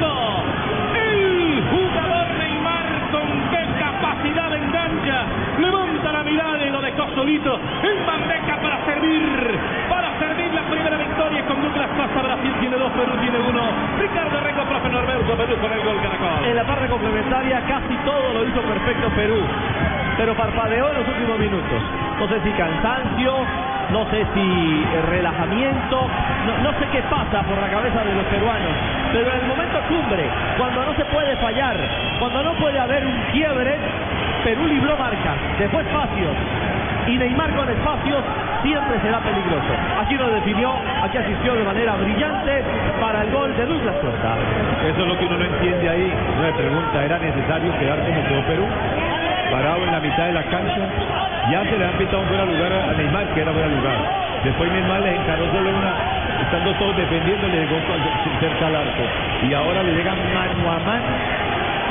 El jugador Neymar con qué capacidad de engancha. Levanta la mirada y lo dejó solito en bandeja para servir. Para servir la primera victoria con Douglas Costa. Brasil tiene dos, Perú tiene uno. Ricardo Rengo, profe Norberto, Perú con el gol Caracol. En la parte complementaria casi todo lo hizo perfecto Perú, pero parpadeó en los últimos minutos. No sé si cansancio, no sé si eh, relajamiento, no, sé qué pasa por la cabeza de los peruanos, pero en el momento cumbre, cuando no se puede fallar, cuando no puede haber un quiebre, Perú libró marca, dejó espacios y Neymar con espacios siempre será peligroso. Aquí lo definió, aquí asistió de manera brillante para el gol de Douglas Costa. Eso es lo que uno no entiende ahí. Uno me pregunta, ¿era necesario quedar como quedó Perú? Parado en la mitad de la cancha. Ya se le han pitado un fuera lugar a Neymar, que era fuera lugar. Después Neymar le encaró solo una, estando todos defendiendo, le llegó cerca al arco. Y ahora le llega mano a mano.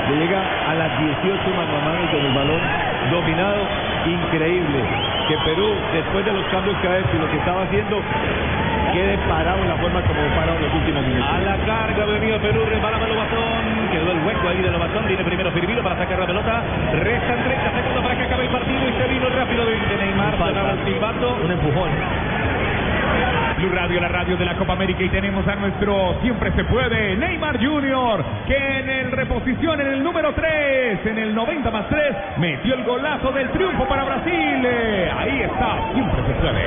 Le llega a las 18 mano a mano con el balón dominado. Increíble. Que Perú, después de los cambios que ha hecho y lo que estaba haciendo, quede parado en la forma como parado en los últimos minutos. A la carga venido Perú, resbala Lobatón, quedó el hueco ahí de Lobatón, viene primero Firmino para sacar la pelota, restan 30 segundos para que acabe el partido y se vino rápidamente Neymar, sonaba el silbato. Un empujón. Blue Radio, la radio de la Copa América y tenemos a nuestro siempre se puede Neymar Junior que en el reposición en el número 3, en el 90 más 3, metió el golazo del triunfo para Brasil. Eh, Ahí está, siempre se puede.